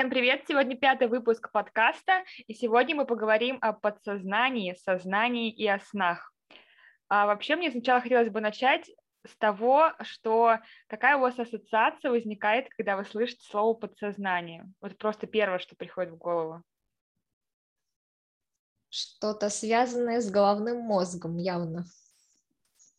Всем привет! Сегодня пятый выпуск подкаста, и сегодня мы поговорим о подсознании, сознании и о снах. А вообще мне сначала хотелось бы начать с того, что какая у вас ассоциация возникает, когда вы слышите слово подсознание? Вот просто первое, что приходит в голову. Что-то связанное с головным мозгом, явно.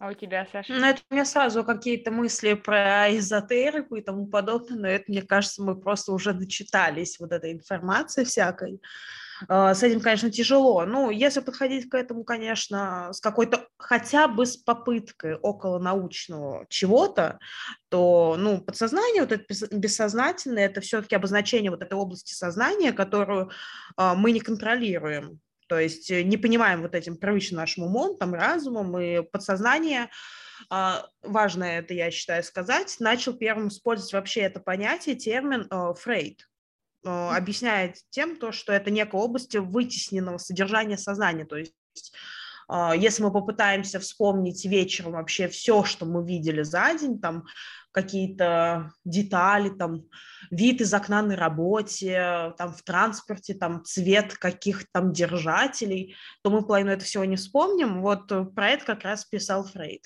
А у тебя, Саша? Ну, это у меня сразу какие-то мысли про эзотерику и тому подобное, но это, мне кажется, мы просто уже дочитались вот этой информации всякой. А, с этим, конечно, тяжело. Ну, если подходить к этому, конечно, с какой-то хотя бы с попыткой около научного чего-то, то, ну, подсознание, вот это бессознательное, это все-таки обозначение вот этой области сознания, которую а, мы не контролируем. То есть э, не понимаем вот этим привычным нашим умом, там, разумом и подсознание, а, важно это, я считаю, сказать, начал первым использовать вообще это понятие, термин э, Фрейд, э, объясняет тем, то, что это некая область вытесненного содержания сознания, то есть а, если мы попытаемся вспомнить вечером вообще все, что мы видели за день, там какие-то детали, там вид из окна на работе, там в транспорте, там цвет каких-то там держателей, то мы половину этого всего не вспомним. Вот про это как раз писал Фрейд.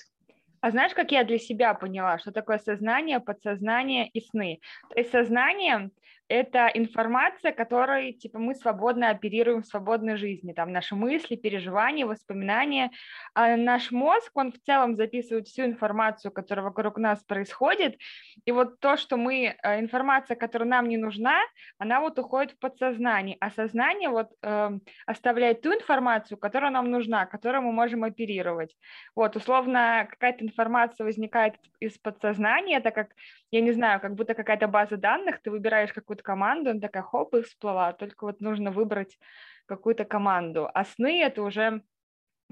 А знаешь, как я для себя поняла, что такое сознание, подсознание и сны? То есть сознание это информация, которой типа мы свободно оперируем в свободной жизни, там наши мысли, переживания, воспоминания. А наш мозг, он в целом записывает всю информацию, которая вокруг нас происходит, и вот то, что мы, э, информация, которая нам не нужна, она вот уходит в подсознание, а сознание вот э, оставляет ту информацию, которая нам нужна, которую мы можем оперировать. Вот, условно, какая-то информация возникает из подсознания, это как, я не знаю, как будто какая-то база данных, ты выбираешь какую какую-то команду, она такая, хоп, и всплыла, только вот нужно выбрать какую-то команду. А сны — это уже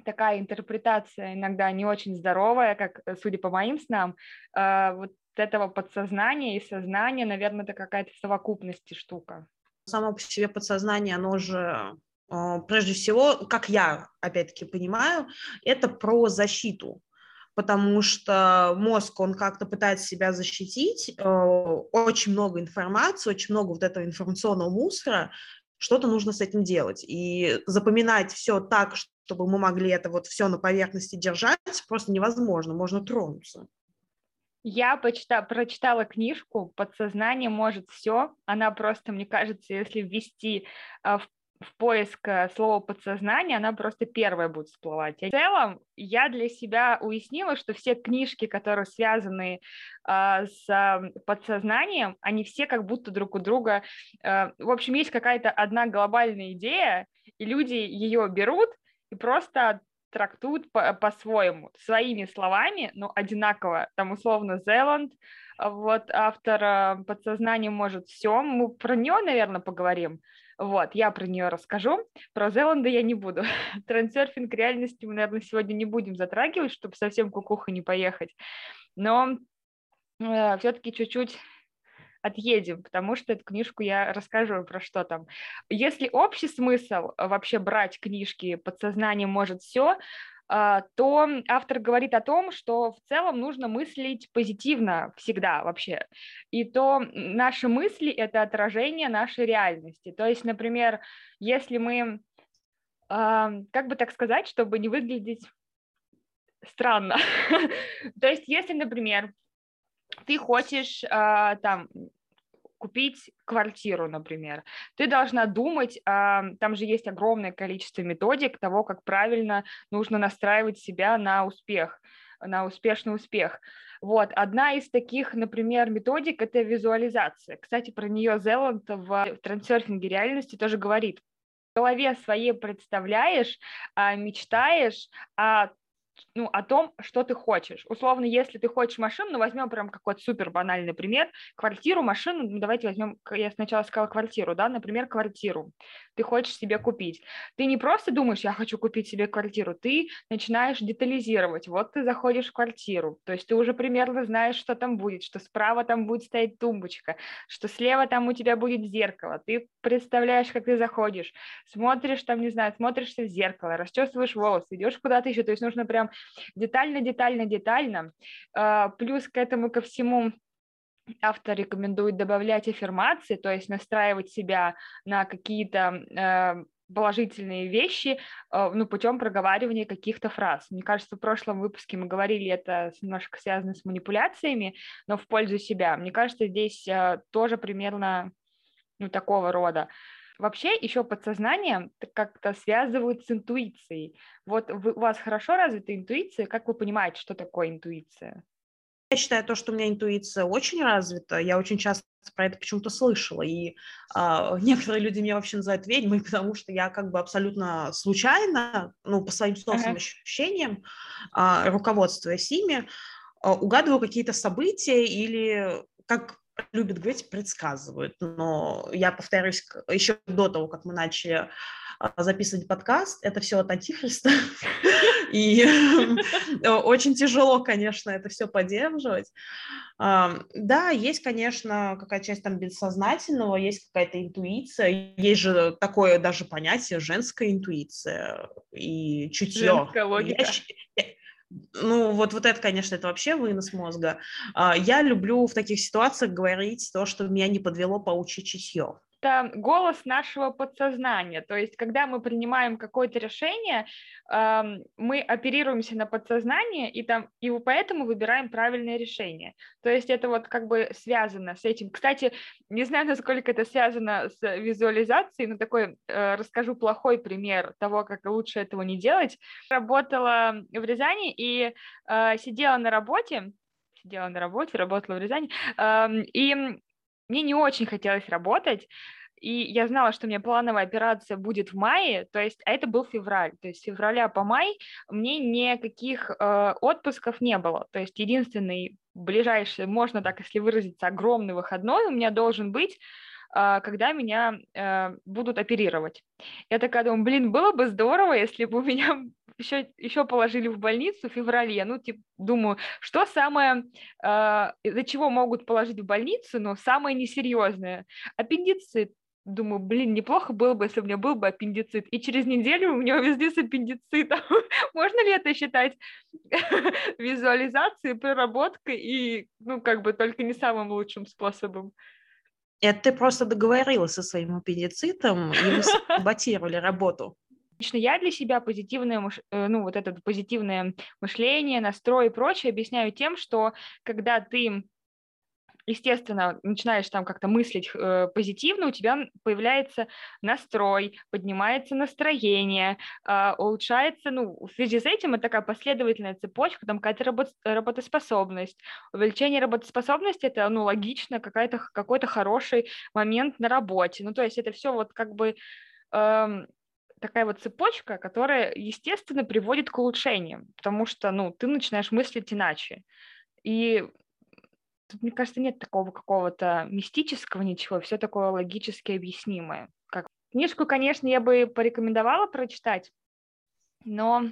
такая интерпретация иногда не очень здоровая, как, э, судя по моим снам, э, вот этого подсознания и сознания, наверное, это какая-то в совокупности штука. Само по себе подсознание, оно же э, прежде всего, как я, опять-таки, понимаю, это про защиту потому что мозг, он как-то пытается себя защитить, э, очень много информации, очень много вот этого информационного мусора, что-то нужно с этим делать. И запоминать все так, чтобы мы могли это вот все на поверхности держать, просто невозможно, можно тронуться. Я почита, прочитала книжку «Подсознание может все». Она просто, мне кажется, если ввести э, в в поиск э, слова подсознание, она просто первая будет всплывать. В целом, я для себя уяснила, что все книжки, которые связаны э, с подсознанием, они все как будто друг у друга... Э, в общем, есть какая-то одна глобальная идея, и люди ее берут и просто трактуют по- по-своему, своими словами, но одинаково. Там условно Зеланд, вот автор э, подсознания может все. Мы про нее, наверное, поговорим. Вот, я про нее расскажу. Про Зеланда я не буду. Трансерфинг реальности мы, наверное, сегодня не будем затрагивать, чтобы совсем кукуха не поехать. Но э, все-таки чуть-чуть отъедем, потому что эту книжку я расскажу про что там. Если общий смысл вообще брать книжки «Подсознание может все», то автор говорит о том, что в целом нужно мыслить позитивно всегда вообще. И то наши мысли — это отражение нашей реальности. То есть, например, если мы, а, как бы так сказать, чтобы не выглядеть странно. То есть, если, например, ты хочешь а, там купить квартиру, например. Ты должна думать, там же есть огромное количество методик того, как правильно нужно настраивать себя на успех, на успешный успех. Вот, одна из таких, например, методик – это визуализация. Кстати, про нее Зеланд в трансерфинге реальности тоже говорит. В голове своей представляешь, а, мечтаешь о ну, о том, что ты хочешь. Условно, если ты хочешь машину, ну, возьмем прям какой-то супер банальный пример, квартиру, машину, ну, давайте возьмем, я сначала сказала квартиру, да, например, квартиру ты хочешь себе купить. Ты не просто думаешь, я хочу купить себе квартиру, ты начинаешь детализировать. Вот ты заходишь в квартиру, то есть ты уже примерно знаешь, что там будет, что справа там будет стоять тумбочка, что слева там у тебя будет зеркало. Ты представляешь, как ты заходишь, смотришь там, не знаю, смотришься в зеркало, расчесываешь волосы, идешь куда-то еще. То есть нужно прям детально, детально, детально. А, плюс к этому ко всему автор рекомендует добавлять аффирмации, то есть настраивать себя на какие-то э, положительные вещи, э, ну, путем проговаривания каких-то фраз. Мне кажется, в прошлом выпуске мы говорили, это немножко связано с манипуляциями, но в пользу себя. Мне кажется, здесь э, тоже примерно ну, такого рода. Вообще еще подсознание как-то связывают с интуицией. Вот вы, у вас хорошо развита интуиция, как вы понимаете, что такое интуиция? Я считаю то, что у меня интуиция очень развита. Я очень часто про это почему-то слышала. И а, некоторые люди меня вообще называют ведьмой, потому что я как бы абсолютно случайно, ну, по своим собственным uh-huh. ощущениям, а, руководствуясь ими, а, угадываю какие-то события или, как любят говорить, предсказывают. Но я повторюсь, еще до того, как мы начали а, записывать подкаст, это все от антихриста, и очень тяжело, конечно, это все поддерживать. Да, есть, конечно, какая-то часть там бессознательного, есть какая-то интуиция, есть же такое даже понятие женская интуиция и чутье. Женская логика. Ну, вот, вот это, конечно, это вообще вынос мозга. А, я люблю в таких ситуациях говорить то, что меня не подвело паучье чутье это голос нашего подсознания. То есть, когда мы принимаем какое-то решение, мы оперируемся на подсознание, и, там, и поэтому выбираем правильное решение. То есть, это вот как бы связано с этим. Кстати, не знаю, насколько это связано с визуализацией, но такой э, расскажу плохой пример того, как лучше этого не делать. Работала в Рязани и э, сидела на работе, сидела на работе, работала в Рязани, и мне не очень хотелось работать, и я знала, что у меня плановая операция будет в мае, то есть, а это был февраль, то есть с февраля по май мне никаких э, отпусков не было, то есть единственный ближайший, можно так, если выразиться, огромный выходной у меня должен быть, когда меня э, будут оперировать. Я такая думаю, блин, было бы здорово, если бы меня еще, еще положили в больницу в феврале. Ну, типа, думаю, что самое, э, из-за чего могут положить в больницу, но самое несерьезное? Аппендицит. Думаю, блин, неплохо было бы, если у меня был бы аппендицит. И через неделю у меня везде с аппендицитом. Можно ли это считать визуализацией, проработкой и, ну, как бы только не самым лучшим способом? Это ты просто договорилась со своим аппендицитом, и вы саботировали работу. Лично я для себя позитивное, э, ну, вот это позитивное мышление, настрой и прочее объясняю тем, что когда ты естественно, начинаешь там как-то мыслить э, позитивно, у тебя появляется настрой, поднимается настроение, э, улучшается, ну, в связи с этим это такая последовательная цепочка, там какая-то работ, работоспособность. Увеличение работоспособности – это, ну, логично, какая-то, какой-то хороший момент на работе. Ну, то есть это все вот как бы э, такая вот цепочка, которая, естественно, приводит к улучшениям, потому что, ну, ты начинаешь мыслить иначе. И тут, мне кажется, нет такого какого-то мистического ничего, все такое логически объяснимое. Как... Книжку, конечно, я бы порекомендовала прочитать, но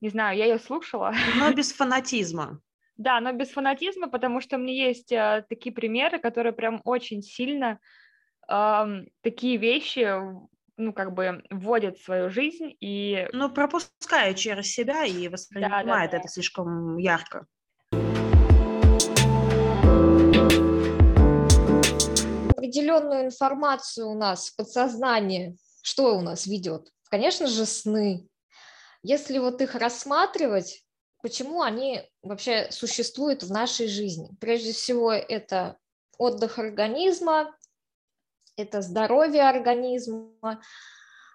не знаю, я ее слушала. Но без фанатизма. Да, но без фанатизма, потому что у меня есть э, такие примеры, которые прям очень сильно э, такие вещи ну, как бы вводит в свою жизнь и... Ну, пропускает через себя и воспринимает да, да, да. это слишком ярко. Определенную информацию у нас в подсознании, что у нас ведет? Конечно же, сны. Если вот их рассматривать, почему они вообще существуют в нашей жизни? Прежде всего, это отдых организма, это здоровье организма,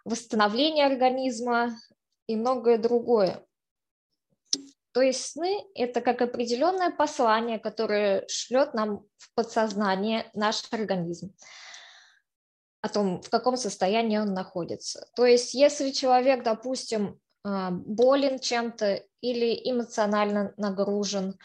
восстановление организма и многое другое. То есть сны – это как определенное послание, которое шлет нам в подсознание наш организм о том, в каком состоянии он находится. То есть если человек, допустим, а, болен чем-то или эмоционально нагружен,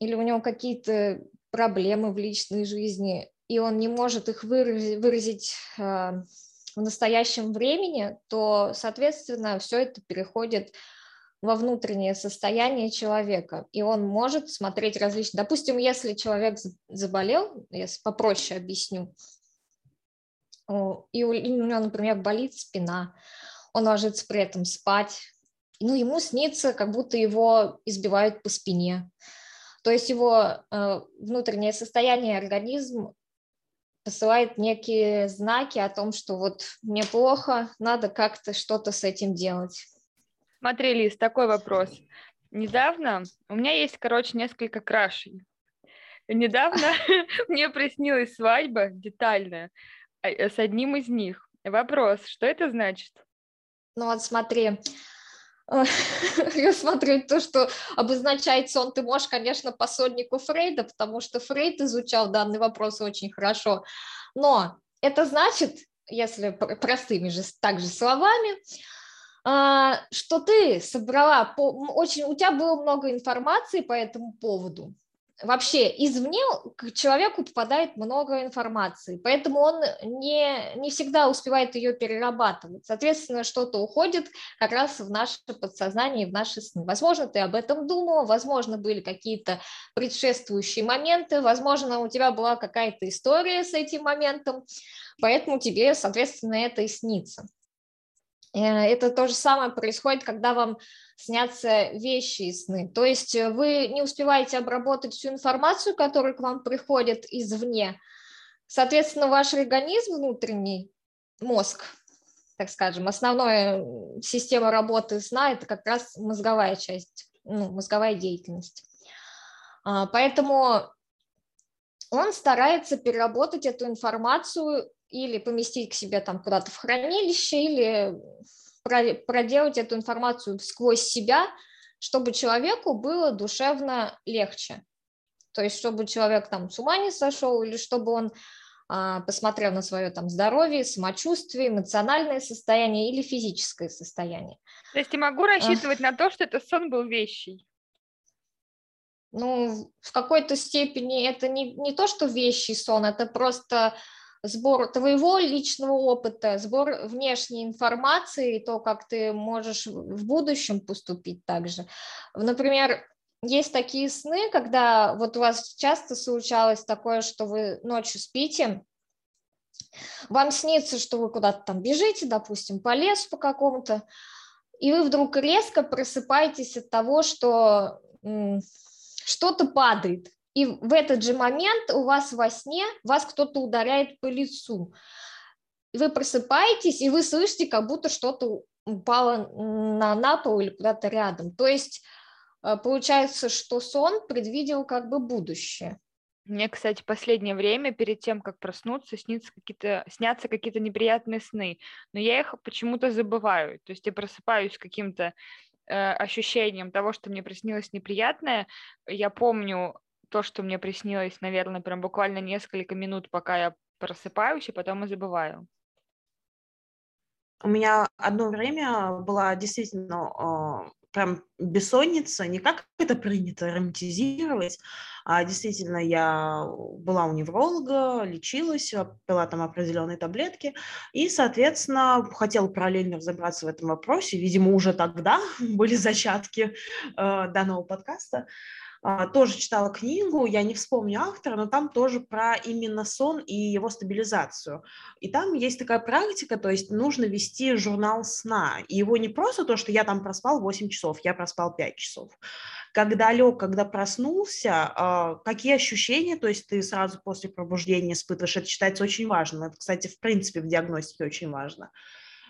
или у него какие-то проблемы в личной жизни, и он не может их выразить, выразить в настоящем времени, то, соответственно, все это переходит во внутреннее состояние человека, и он может смотреть различные. Допустим, если человек заболел, я попроще объясню, и у него, например, болит спина, он ложится при этом спать, ну, ему снится, как будто его избивают по спине, То есть его э, внутреннее состояние, организм посылает некие знаки о том, что вот мне плохо, надо как-то что-то с этим делать. Смотри, Лиз, такой вопрос. Недавно у меня есть, короче, несколько крашей. Недавно мне приснилась свадьба детальная а, э, с одним из них. Вопрос, что это значит? Ну вот смотри, рассматривать то, что обозначает сон, ты можешь, конечно, по сольнику Фрейда, потому что Фрейд изучал данный вопрос очень хорошо. Но это значит, если простыми же также словами, что ты собрала, очень, у тебя было много информации по этому поводу, вообще извне к человеку попадает много информации, поэтому он не, не всегда успевает ее перерабатывать. Соответственно, что-то уходит как раз в наше подсознание, в наши сны. Возможно, ты об этом думала, возможно, были какие-то предшествующие моменты, возможно, у тебя была какая-то история с этим моментом, поэтому тебе, соответственно, это и снится. Э, это то же самое происходит, когда вам снятся вещи и сны. То есть э, вы не успеваете обработать всю информацию, которая к вам приходит извне. Соответственно, ваш организм внутренний, мозг, так скажем, основная система работы сна – это как раз мозговая часть, ну, мозговая деятельность. А, поэтому он старается переработать эту информацию или поместить к себе там куда-то в хранилище, или проделать эту информацию сквозь себя, чтобы человеку было душевно легче. То есть, чтобы человек там с ума не сошел, или чтобы он а, посмотрел на свое там здоровье, самочувствие, эмоциональное состояние или физическое состояние. То есть я могу рассчитывать а... на то, что этот сон был вещий? Ну, в какой-то степени это не, не то, что вещий сон, это просто сбор твоего личного опыта, сбор внешней информации, то, как ты можешь в будущем поступить также. Например, есть такие сны, когда вот у вас часто случалось такое, что вы ночью спите, вам снится, что вы куда-то там бежите, допустим, по лесу по какому-то, и вы вдруг резко просыпаетесь от того, что что-то падает, и в этот же момент у вас во сне вас кто-то ударяет по лицу. Вы просыпаетесь, и вы слышите, как будто что-то упало на, на пол или куда-то рядом. То есть э, получается, что сон предвидел как бы будущее. Мне, кстати, последнее время, перед тем, как проснуться, снится какие-то, снятся какие-то неприятные сны, но я их почему-то забываю. То есть я просыпаюсь с каким-то э, ощущением того, что мне приснилось неприятное. Я помню то, что мне приснилось, наверное, прям буквально несколько минут, пока я просыпаюсь, и потом и забываю. У меня одно время была действительно э, прям бессонница, не как это принято романтизировать, а действительно я была у невролога, лечилась, пила там определенные таблетки, и, соответственно, хотела параллельно разобраться в этом вопросе. Видимо, уже тогда были зачатки э, данного подкаста. А, тоже читала книгу, я не вспомню автора, но там тоже про именно сон и его стабилизацию. И там есть такая практика, то есть нужно вести журнал сна. И его не просто то, что я там проспал 8 часов, я проспал 5 часов. Когда лег, когда проснулся, а, какие ощущения, то есть ты сразу после пробуждения испытываешь, это считается очень важным. Это, кстати, в принципе в диагностике очень важно.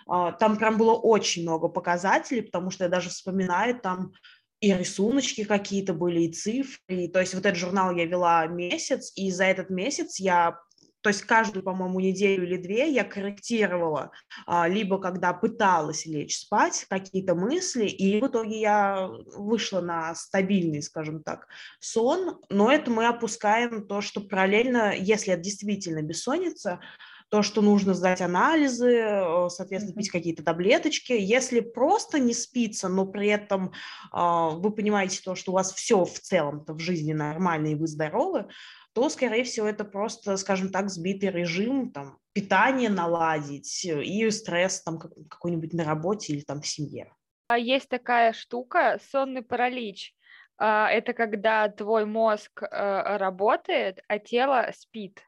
А, там прям было очень много показателей, потому что я даже вспоминаю, там и рисуночки какие-то были, и цифры. И, то есть вот этот журнал я вела месяц, и за этот месяц я то есть каждую, по-моему, неделю или две я корректировала, а, либо когда пыталась лечь спать, какие-то мысли, и в итоге я вышла на стабильный, скажем так, сон, но это мы опускаем то, что параллельно, если это действительно бессонница, то, что нужно сдать анализы, э, соответственно, пить какие-то таблеточки. Если просто не спится, но при этом э, вы понимаете то, что у вас все в целом-то в жизни нормально и вы здоровы, то, скорее всего, это просто, скажем так, сбитый режим, там, питание наладить и стресс там какой-нибудь на работе или там в семье. А есть такая штука, сонный паралич. А, это когда твой мозг э, работает, а тело спит.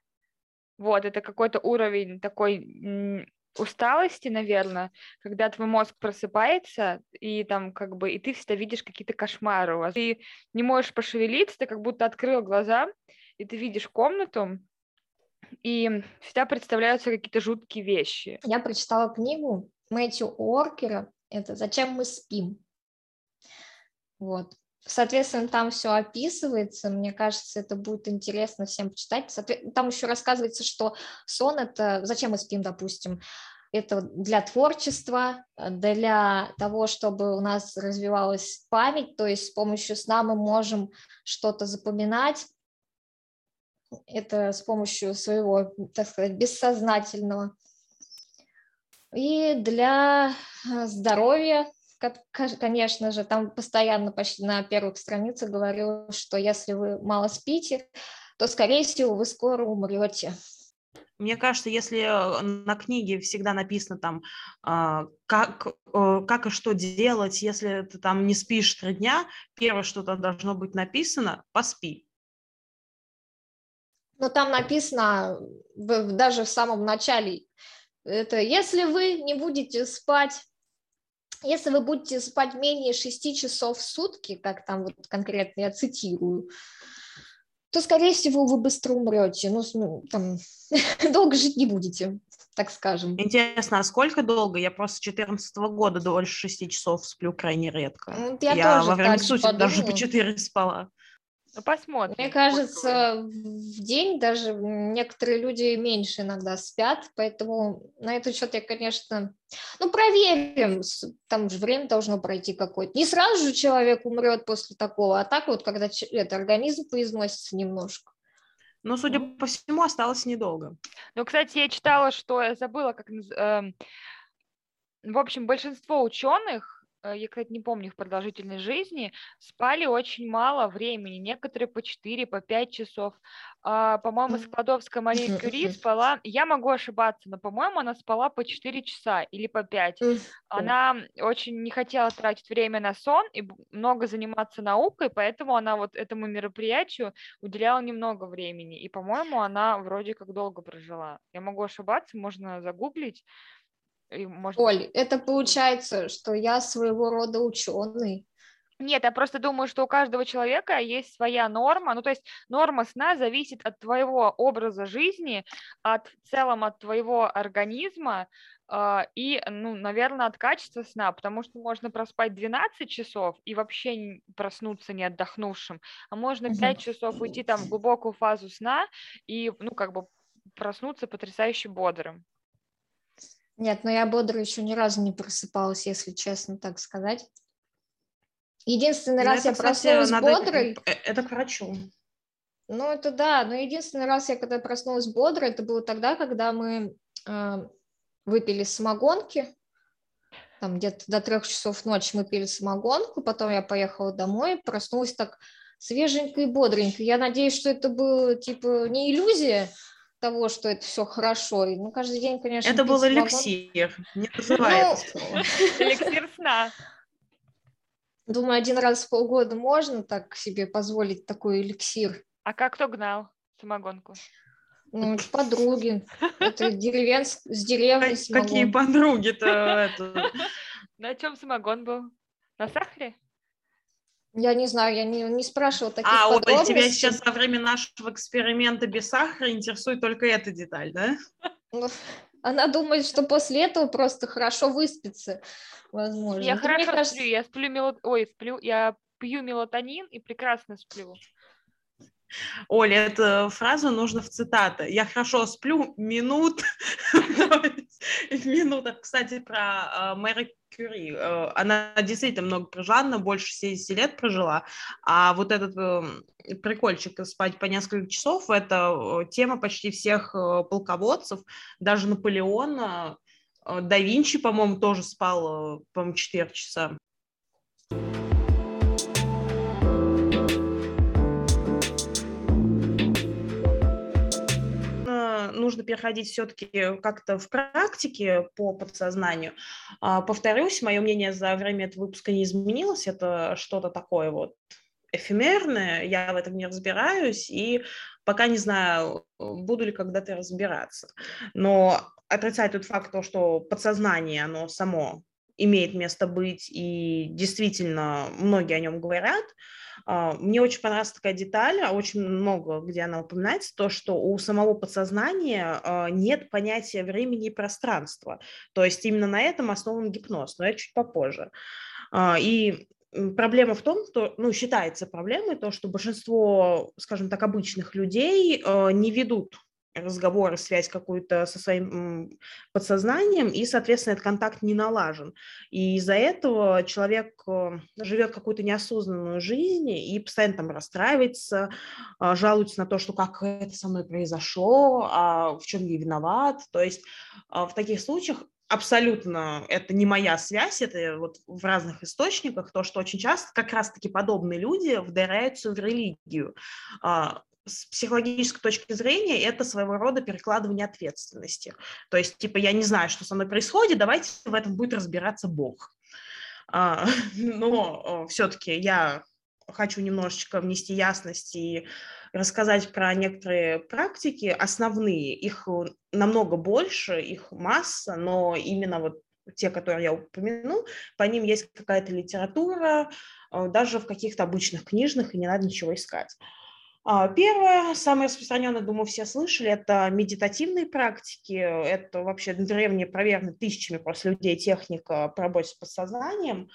Вот, это какой-то уровень такой усталости, наверное, когда твой мозг просыпается, и там как бы, и ты всегда видишь какие-то кошмары у вас. Ты не можешь пошевелиться, ты как будто открыл глаза, и ты видишь комнату, и всегда представляются какие-то жуткие вещи. Я прочитала книгу Мэтью Уоркера, это «Зачем мы спим?». Вот. Соответственно, там все описывается. Мне кажется, это будет интересно всем почитать. Там еще рассказывается, что сон это зачем мы спим, допустим. Это для творчества, для того, чтобы у нас развивалась память, то есть с помощью сна мы можем что-то запоминать. Это с помощью своего, так сказать, бессознательного. И для здоровья конечно же, там постоянно почти на первых страницах говорилось, что если вы мало спите, то, скорее всего, вы скоро умрете. Мне кажется, если э, на книге всегда написано там, а, как, э, как и что делать, если ты там не спишь три дня, первое, что там должно быть написано, поспи. Но там написано даже в самом начале, это если вы не будете спать если вы будете спать менее 6 часов в сутки, как там вот конкретно я цитирую, то, скорее всего, вы быстро умрете. Ну, ну там, долго жить не будете, так скажем. Интересно, а сколько долго? Я просто с 14 года дольше 6 часов сплю крайне редко. Ну, я, я тоже во время сути даже по 4 спала. Ну, посмотрим. Мне кажется, в день даже некоторые люди меньше иногда спят, поэтому на этот счет я, конечно, ну, проверим, там же время должно пройти какое-то. Не сразу же человек умрет после такого, а так вот, когда это, организм поизносится немножко. Ну, судя по всему, осталось недолго. Ну, кстати, я читала, что я забыла, как... Э, в общем, большинство ученых я, кстати, не помню их продолжительность жизни, спали очень мало времени, некоторые по 4, по 5 часов. А, по-моему, Складовская Мария Кюри спала, я могу ошибаться, но, по-моему, она спала по 4 часа или по 5. Она очень не хотела тратить время на сон и много заниматься наукой, поэтому она вот этому мероприятию уделяла немного времени. И, по-моему, она вроде как долго прожила. Я могу ошибаться, можно загуглить. И. Оль, это получается, что я своего рода ученый. Нет, я просто думаю, что у каждого человека есть своя норма. Ну, то есть норма сна зависит от твоего образа жизни, от в целом от твоего организма э, и, ну, наверное, от качества сна, потому что можно проспать 12 часов и вообще проснуться не отдохнувшим, а можно 5 часов уйти там в глубокую фазу сна и, ну, как бы проснуться потрясающе бодрым. Нет, но я бодро еще ни разу не просыпалась, если честно так сказать. Единственный раз это, я проснулась надо... бодрой... Э, это к врачу. Ну, это да, но единственный раз я когда проснулась бодрой, это было тогда, когда мы э, выпили самогонки, там где-то до трех часов ночи мы пили самогонку, потом я поехала домой, проснулась так свеженько и бодренько. Я надеюсь, что это было, типа, не иллюзия, того, что это все хорошо. И, ну, каждый день, конечно, Это был эликсир, не называется. Ну, эликсир сна. Думаю, один раз в полгода можно так себе позволить такой эликсир. А как кто гнал самогонку? Ну, подруги. Это деревенск... с деревни Какие подруги-то? На чем самогон был? На сахаре? Я не знаю, я не, не спрашивала таких а, подробностей. А, тебя сейчас во время нашего эксперимента без сахара интересует только эта деталь, да? Ну, она думает, что после этого просто хорошо выспится, возможно. Я Это хорошо кажется... сплю, я сплю мелат... Ой, сплю, я пью мелатонин и прекрасно сплю. Оля, эту фразу нужно в цитаты. Я хорошо сплю минут. Минутах. Кстати, про э, Мэри Кюри. Э, она действительно много прожила, она больше 70 лет прожила. А вот этот э, прикольчик спать по несколько часов, это тема почти всех полководцев, даже Наполеона. Да Винчи, по-моему, тоже спал, по-моему, 4 часа. Нужно переходить все-таки как-то в практике по подсознанию. А, повторюсь, мое мнение за время этого выпуска не изменилось. Это что-то такое вот эфемерное, я в этом не разбираюсь, и пока не знаю, буду ли когда-то разбираться. Но отрицать тот факт, то, что подсознание, оно само имеет место быть, и действительно многие о нем говорят. А, мне очень понравилась такая деталь, а очень много, где она упоминается, то, что у самого подсознания а, нет понятия времени и пространства. То есть именно на этом основан гипноз, но это чуть попозже. И проблема в том, что, ну, считается проблемой то, что большинство, скажем так, обычных людей не ведут разговор, связь какую-то со своим подсознанием, и, соответственно, этот контакт не налажен. И из-за этого человек э, живет какую-то неосознанную жизнь и постоянно там расстраивается, а, жалуется на то, что как это со мной произошло, а в чем я виноват. То есть а, в таких случаях абсолютно это не моя связь, это вот в разных источниках, то, что очень часто как раз-таки подобные люди вдаряются в религию. А, с психологической точки зрения это своего рода перекладывание ответственности. То есть, типа, я не знаю, что со мной происходит, давайте в этом будет разбираться Бог. А, но все-таки я хочу немножечко внести ясность и рассказать про некоторые практики основные. Их намного больше, их масса, но именно вот те, которые я упомяну, по ним есть какая-то литература, э, даже в каких-то обычных книжных, и не надо ничего искать. А, первое, самое распространенное, думаю, все слышали, это медитативные практики. Это вообще древняя, проверенная тысячами просто людей техника по работе с подсознанием.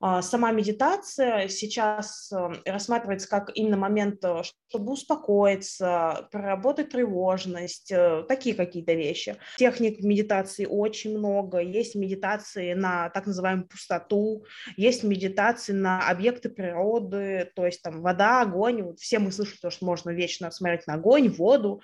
А, сама медитация сейчас эм, рассматривается как именно момент, э, чтобы успокоиться, проработать тревожность, э, такие какие-то вещи. Техник медитации очень много. Есть медитации на так называемую пустоту, есть медитации на объекты природы, то есть там вода, огонь. Вот все мы слышали то, что можно вечно смотреть на огонь, воду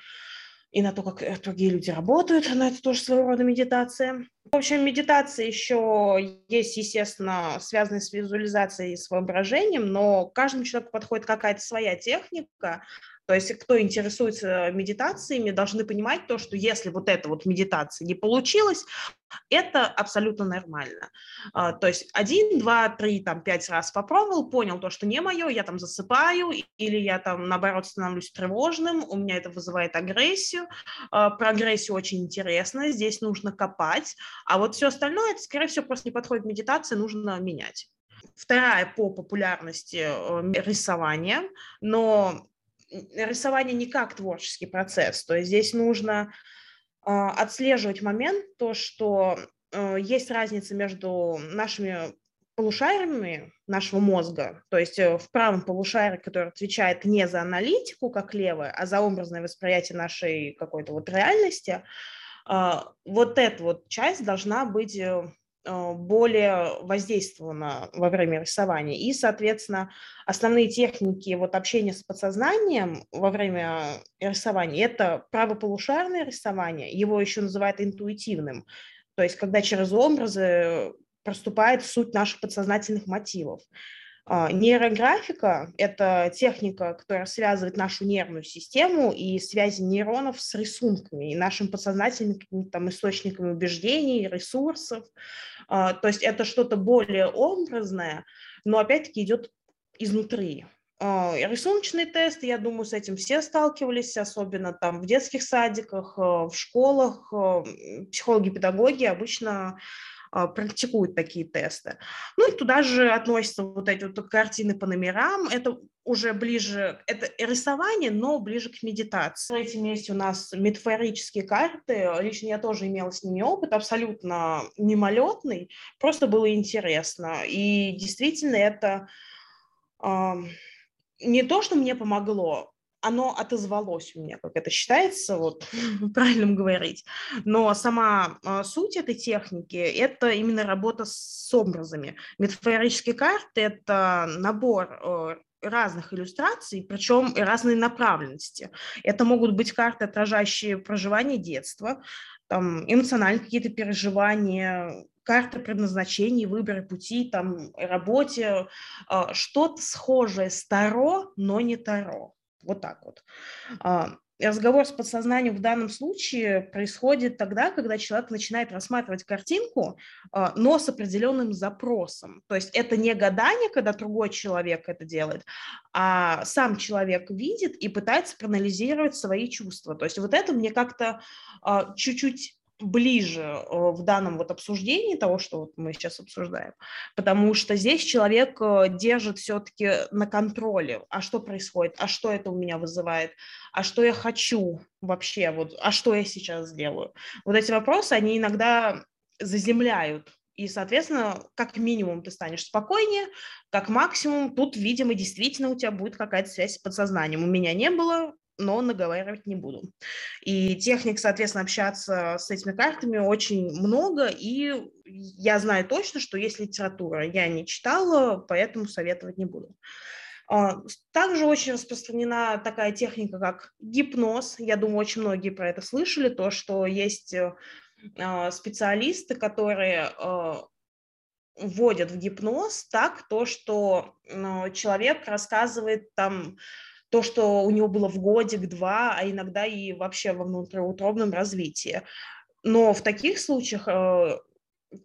и на то, как э, другие люди работают, но это тоже своего рода медитация. В общем, медитация еще есть, естественно, связанная с визуализацией и с воображением, но каждому человеку подходит какая-то своя техника, то есть кто интересуется медитациями, должны понимать то, что если вот эта вот медитация не получилась, это абсолютно нормально. А, то есть один, два, три, там, пять раз попробовал, понял то, что не мое, я там засыпаю, или я там, наоборот, становлюсь тревожным, у меня это вызывает агрессию. А, про агрессию очень интересно, здесь нужно копать, а вот все остальное, это, скорее всего, просто не подходит медитации, нужно менять. Вторая по популярности э, рисование, но рисование не как творческий процесс, то есть здесь нужно а, отслеживать момент, то, что э, есть разница между нашими полушариями нашего мозга, то есть э, в правом полушарии, который отвечает не за аналитику, как левое, а за образное восприятие нашей какой-то вот реальности, а, вот эта вот часть должна быть э, более воздействована во время рисования. И, соответственно, основные техники вот общения с подсознанием во время рисования – это правополушарное рисование, его еще называют интуитивным, то есть когда через образы проступает суть наших подсознательных мотивов. А, нейрографика – это техника, которая связывает нашу нервную систему и связи нейронов с рисунками и нашим подсознательным там, источниками убеждений, ресурсов. А, то есть это что-то более образное, но опять-таки идет изнутри. А, рисуночные тесты, я думаю, с этим все сталкивались, особенно там в детских садиках, в школах. Психологи, педагоги обычно практикуют такие тесты. Ну и туда же относятся вот эти вот картины по номерам. Это уже ближе, это рисование, но ближе к медитации. На третьем месте у нас метафорические карты. Лично я тоже имела с ними опыт, абсолютно мимолетный. Просто было интересно. И действительно это не то, что мне помогло, оно отозвалось у меня, как это считается, вот правильно говорить. Но сама э, суть этой техники – это именно работа с образами. Метафорические карты – это набор э, разных иллюстраций, причем разной направленности. Это могут быть карты, отражающие проживание детства, там, эмоциональные какие-то переживания, карты предназначения, выборы пути, там, работе, э, что-то схожее с Таро, но не Таро. Вот так вот. А, разговор с подсознанием в данном случае происходит тогда, когда человек начинает рассматривать картинку, а, но с определенным запросом. То есть это не гадание, когда другой человек это делает, а сам человек видит и пытается проанализировать свои чувства. То есть вот это мне как-то а, чуть-чуть ближе э, в данном вот обсуждении того, что вот мы сейчас обсуждаем, потому что здесь человек э, держит все-таки на контроле, а что происходит, а что это у меня вызывает, а что я хочу вообще, вот, а что я сейчас сделаю. Вот эти вопросы, они иногда заземляют. И, соответственно, как минимум ты станешь спокойнее, как максимум тут, видимо, действительно у тебя будет какая-то связь с подсознанием. У меня не было, но наговаривать не буду. И техник, соответственно, общаться с этими картами очень много, и я знаю точно, что есть литература. Я не читала, поэтому советовать не буду. А, также очень распространена такая техника, как гипноз. Я думаю, очень многие про это слышали, то, что есть э, а, специалисты, которые а, вводят в гипноз так, то, что человек рассказывает там то, что у него было в годик-два, а иногда и вообще во внутриутробном развитии. Но в таких случаях э,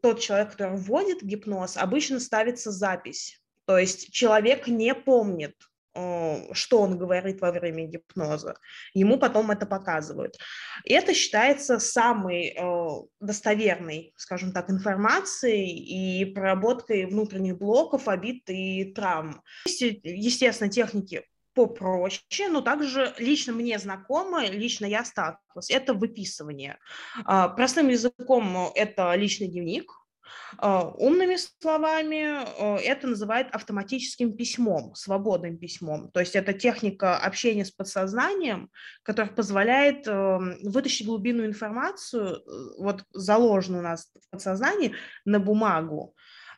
тот человек, который вводит гипноз, обычно ставится запись. То есть человек не помнит, э, что он говорит во время гипноза. Ему потом это показывают. И это считается самой э, достоверной, скажем так, информацией и проработкой внутренних блоков, обид и травм. Естественно, техники попроще, но также лично мне знакомо, лично я сталкивалась, это выписывание. А, простым языком это личный дневник, а, умными словами а, это называют автоматическим письмом, свободным письмом. То есть это техника общения с подсознанием, которая позволяет вытащить глубинную информацию, э, вот заложенную у нас в подсознании, на бумагу.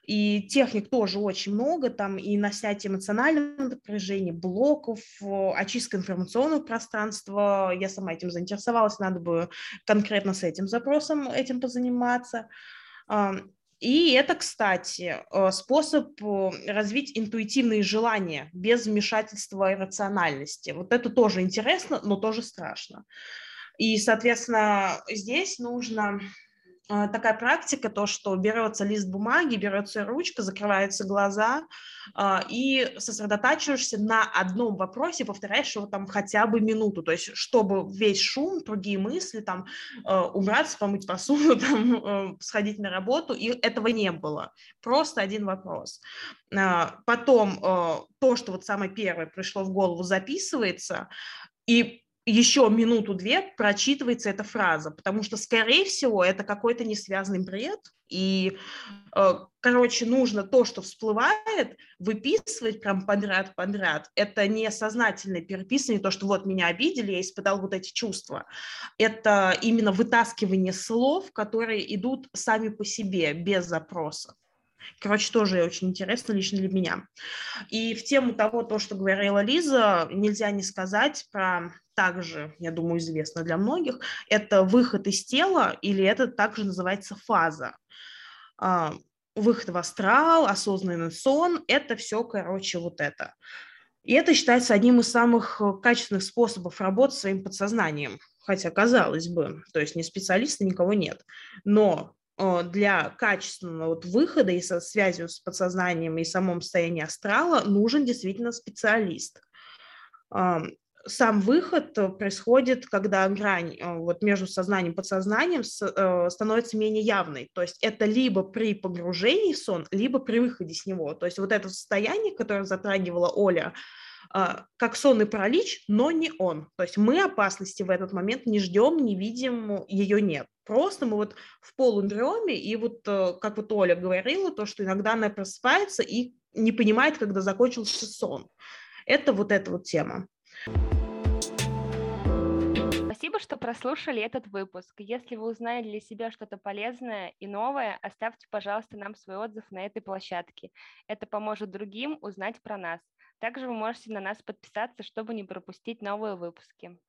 И техник тоже очень много, там и на снятие эмоционального напряжения, блоков, очистка информационного пространства. Я сама этим заинтересовалась, надо бы конкретно с этим запросом этим позаниматься. И это, кстати, э, способ э, развить интуитивные желания без вмешательства рациональности. Вот это тоже интересно, но тоже страшно. И, соответственно, здесь нужно такая практика, то, что берется лист бумаги, берется ручка, закрываются глаза а, и сосредотачиваешься на одном вопросе, повторяешь его там хотя бы минуту, то есть чтобы весь шум, другие мысли, там а, убраться, помыть посуду, там, сходить на работу, и этого не было. Просто один вопрос. Потом то, что вот самое первое пришло в голову, записывается, и еще минуту-две прочитывается эта фраза, потому что, скорее всего, это какой-то несвязанный бред, и, э, короче, нужно то, что всплывает, выписывать прям подряд-подряд. Это не сознательное переписывание, то, что вот меня обидели, я испытал вот эти чувства. Это именно вытаскивание слов, которые идут сами по себе, без запроса. Короче, тоже очень интересно лично для меня. И в тему того, то, что говорила Лиза, нельзя не сказать про также, я думаю, известно для многих, это выход из тела или это также называется фаза. А, выход в астрал, осознанный сон – это все, короче, вот это. И это считается одним из самых качественных способов работы с своим подсознанием. Хотя, казалось бы, то есть не специалиста никого нет. Но Э, для качественного вот выхода и со связью с подсознанием и самом состоянии астрала нужен действительно специалист. Сам выход э, происходит, когда грань э, вот между сознанием и подсознанием становится менее явной. То есть это либо при погружении в сон, либо при выходе с него. То есть вот это состояние, которое затрагивала Оля, а, как сонный паралич, но не он. То есть мы опасности в этот момент не ждем, не видим, ее нет. Просто мы вот в полудреме, и вот, э, как вот Оля говорила, то, что иногда она просыпается и не понимает, когда закончился сон. Это вот эта вот тема. Спасибо, что прослушали этот выпуск. Если вы узнали для себя что-то полезное и новое, оставьте, пожалуйста, нам свой отзыв на этой площадке. Это поможет другим узнать про нас. Также вы можете на нас подписаться, чтобы не пропустить новые выпуски.